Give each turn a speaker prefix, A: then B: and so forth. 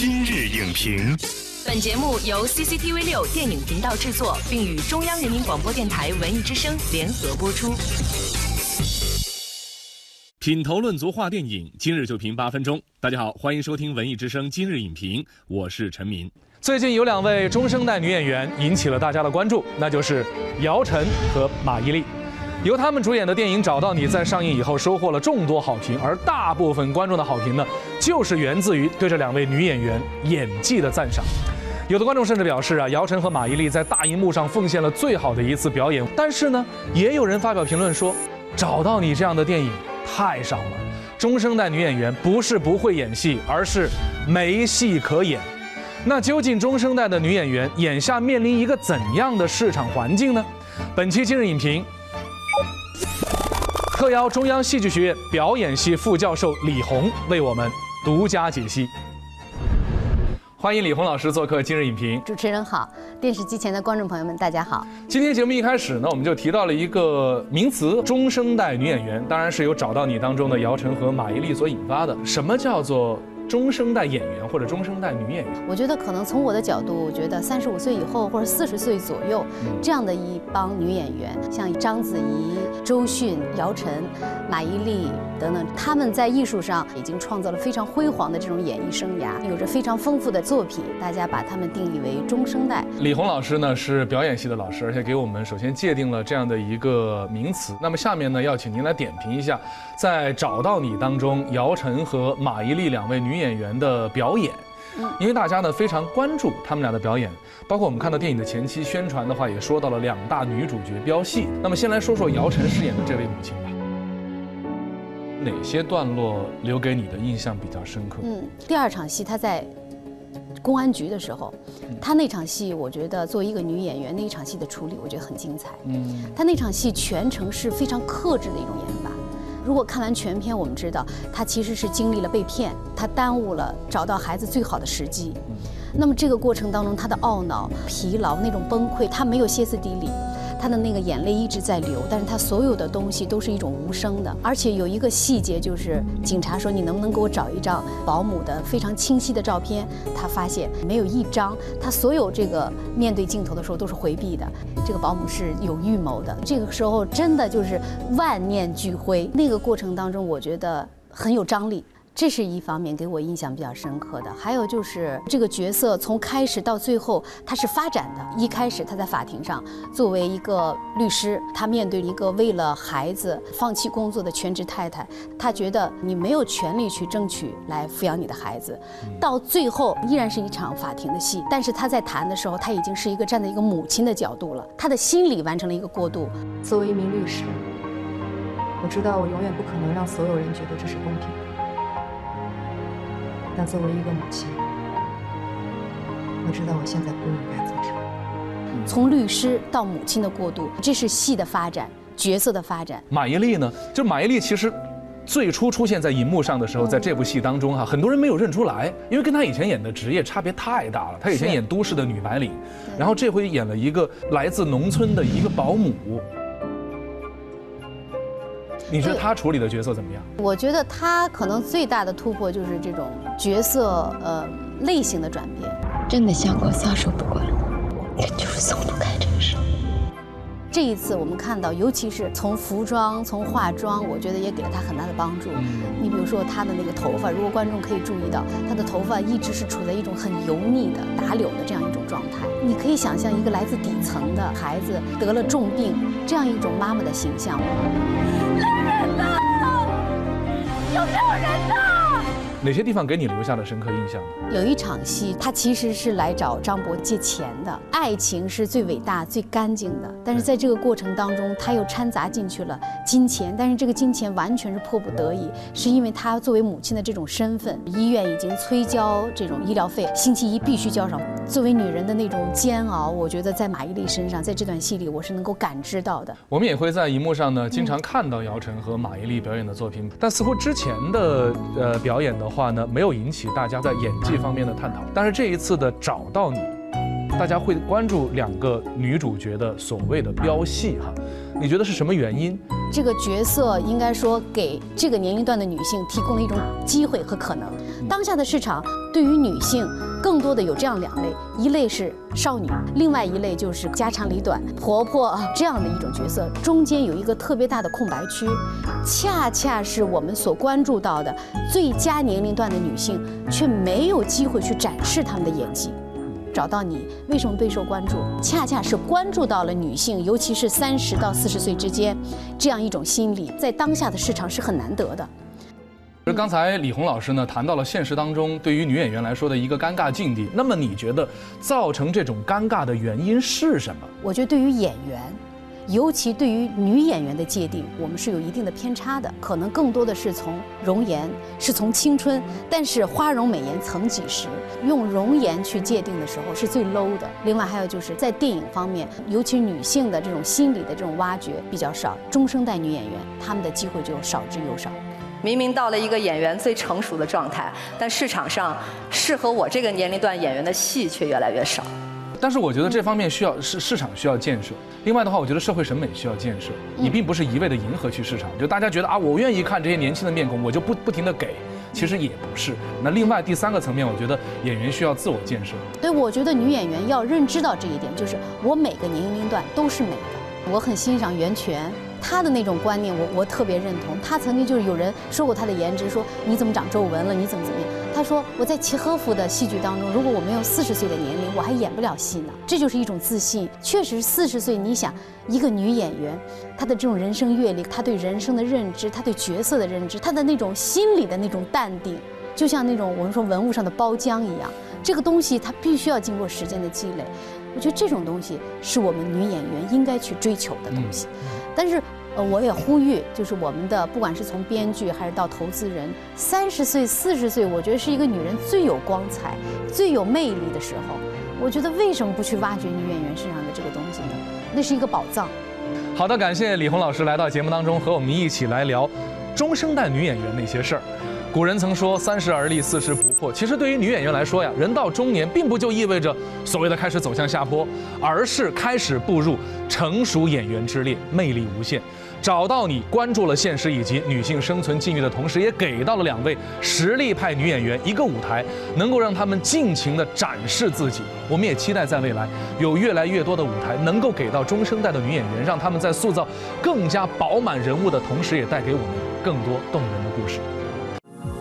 A: 今日影评，
B: 本节目由 CCTV 六电影频道制作，并与中央人民广播电台文艺之声联合播出。
C: 品头论足话电影，今日就评八分钟。大家好，欢迎收听文艺之声今日影评，我是陈明。最近有两位中生代女演员引起了大家的关注，那就是姚晨和马伊琍。由他们主演的电影《找到你》在上映以后收获了众多好评，而大部分观众的好评呢，就是源自于对这两位女演员演技的赞赏。有的观众甚至表示啊，姚晨和马伊琍在大荧幕上奉献了最好的一次表演。但是呢，也有人发表评论说，《找到你》这样的电影太少了。中生代女演员不是不会演戏，而是没戏可演。那究竟中生代的女演员眼下面临一个怎样的市场环境呢？本期今日影评。特邀中央戏剧学院表演系副教授李红为我们独家解析。欢迎李红老师做客今日影评。
D: 主持人好，电视机前的观众朋友们，大家好。
C: 今天节目一开始呢，我们就提到了一个名词——中生代女演员，当然是由《找到你》当中的姚晨和马伊琍所引发的。什么叫做？中生代演员或者中生代女演员，
D: 我觉得可能从我的角度，我觉得三十五岁以后或者四十岁左右，这样的一帮女演员，像章子怡、周迅、姚晨、马伊琍等等，她们在艺术上已经创造了非常辉煌的这种演艺生涯，有着非常丰富的作品，大家把她们定义为中生代。
C: 李红老师呢是表演系的老师，而且给我们首先界定了这样的一个名词。那么下面呢要请您来点评一下，在找到你当中，姚晨和马伊琍两位女。演员的表演，因为大家呢非常关注他们俩的表演，包括我们看到电影的前期宣传的话，也说到了两大女主角飙戏。那么先来说说姚晨饰演的这位母亲吧，哪些段落留给你的印象比较深刻？嗯，
D: 第二场戏她在公安局的时候，她那场戏，我觉得作为一个女演员，那一场戏的处理，我觉得很精彩。嗯，她那场戏全程是非常克制的一种演法。如果看完全片，我们知道他其实是经历了被骗，他耽误了找到孩子最好的时机。那么这个过程当中，他的懊恼、疲劳、那种崩溃，他没有歇斯底里。他的那个眼泪一直在流，但是他所有的东西都是一种无声的。而且有一个细节，就是警察说你能不能给我找一张保姆的非常清晰的照片？他发现没有一张。他所有这个面对镜头的时候都是回避的。这个保姆是有预谋的。这个时候真的就是万念俱灰。那个过程当中，我觉得很有张力。这是一方面给我印象比较深刻的，还有就是这个角色从开始到最后他是发展的。一开始他在法庭上作为一个律师，他面对一个为了孩子放弃工作的全职太太，他觉得你没有权利去争取来抚养你的孩子。到最后依然是一场法庭的戏，但是他在谈的时候，他已经是一个站在一个母亲的角度了，他的心理完成了一个过渡。
E: 作为一名律师，我知道我永远不可能让所有人觉得这是公平。但作为一个母亲，我知道我现在不应该做什么。
D: 从律师到母亲的过渡，这是戏的发展，角色的发展。
C: 马伊琍呢？就马伊琍其实最初出现在银幕上的时候，在这部戏当中哈，很多人没有认出来，因为跟她以前演的职业差别太大了。她以前演都市的女白领，然后这回演了一个来自农村的一个保姆。你觉得他处理的角色怎么样？
D: 我觉得他可能最大的突破就是这种角色呃类型的转变。
F: 真的想过撒手不管，但就是松不开这个手。
D: 这一次我们看到，尤其是从服装、从化妆，我觉得也给了他很大的帮助。你比如说他的那个头发，如果观众可以注意到，他的头发一直是处在一种很油腻的打绺的这样一种状态。你可以想象一个来自底层的孩子得了重病，这样一种妈妈的形象。
G: 有人呢？
C: 哪些地方给你留下了深刻印象
D: 呢？有一场戏，他其实是来找张博借钱的。爱情是最伟大、最干净的，但是在这个过程当中，他又掺杂进去了金钱。但是这个金钱完全是迫不得已，是因为他作为母亲的这种身份，医院已经催交这种医疗费，星期一必须交上。作为女人的那种煎熬，我觉得在马伊琍身上，在这段戏里，我是能够感知到的。
C: 我们也会在荧幕上呢，经常看到姚晨和马伊琍表演的作品，但似乎之前的呃表演的话呢，没有引起大家在演技方面的探讨。但是这一次的找到你，大家会关注两个女主角的所谓的飙戏哈，你觉得是什么原因
D: 这个角色应该说给这个年龄段的女性提供了一种机会和可能。当下的市场对于女性更多的有这样两类，一类是少女，另外一类就是家长里短婆婆这样的一种角色，中间有一个特别大的空白区，恰恰是我们所关注到的最佳年龄段的女性，却没有机会去展示她们的演技。找到你为什么备受关注？恰恰是关注到了女性，尤其是三十到四十岁之间，这样一种心理，在当下的市场是很难得的。
C: 而刚才李红老师呢谈到了现实当中对于女演员来说的一个尴尬境地，那么你觉得造成这种尴尬的原因是什么？
D: 我觉得对于演员。尤其对于女演员的界定，我们是有一定的偏差的，可能更多的是从容颜，是从青春。但是花容美颜曾几时，用容颜去界定的时候是最 low 的。另外还有就是在电影方面，尤其女性的这种心理的这种挖掘比较少，中生代女演员她们的机会就少之又少。
A: 明明到了一个演员最成熟的状态，但市场上适合我这个年龄段演员的戏却越来越少。
C: 但是我觉得这方面需要市市场需要建设。另外的话，我觉得社会审美需要建设。你并不是一味的迎合去市场，就大家觉得啊，我愿意看这些年轻的面孔，我就不不停的给。其实也不是。那另外第三个层面，我觉得演员需要自我建设。
D: 对，我觉得女演员要认知到这一点，就是我每个年龄段都是美的。我很欣赏袁泉。他的那种观念，我我特别认同。他曾经就是有人说过他的颜值，说你怎么长皱纹了？你怎么怎么样？他说我在契诃夫的戏剧当中，如果我没有四十岁的年龄，我还演不了戏呢。这就是一种自信。确实，四十岁，你想一个女演员，她的这种人生阅历，她对人生的认知，她对角色的认知，她的那种心理的那种淡定，就像那种我们说文物上的包浆一样。这个东西它必须要经过时间的积累。我觉得这种东西是我们女演员应该去追求的东西。但是，呃，我也呼吁，就是我们的，不管是从编剧还是到投资人，三十岁、四十岁，我觉得是一个女人最有光彩、最有魅力的时候。我觉得为什么不去挖掘女演员身上的这个东西呢？那是一个宝藏。
C: 好的，感谢李红老师来到节目当中，和我们一起来聊中生代女演员那些事儿。古人曾说“三十而立，四十不惑”。其实对于女演员来说呀，人到中年并不就意味着所谓的开始走向下坡，而是开始步入成熟演员之列，魅力无限。找到你，关注了现实以及女性生存境遇的同时，也给到了两位实力派女演员一个舞台，能够让他们尽情地展示自己。我们也期待在未来有越来越多的舞台能够给到中生代的女演员，让他们在塑造更加饱满人物的同时，也带给我们更多动人的故事。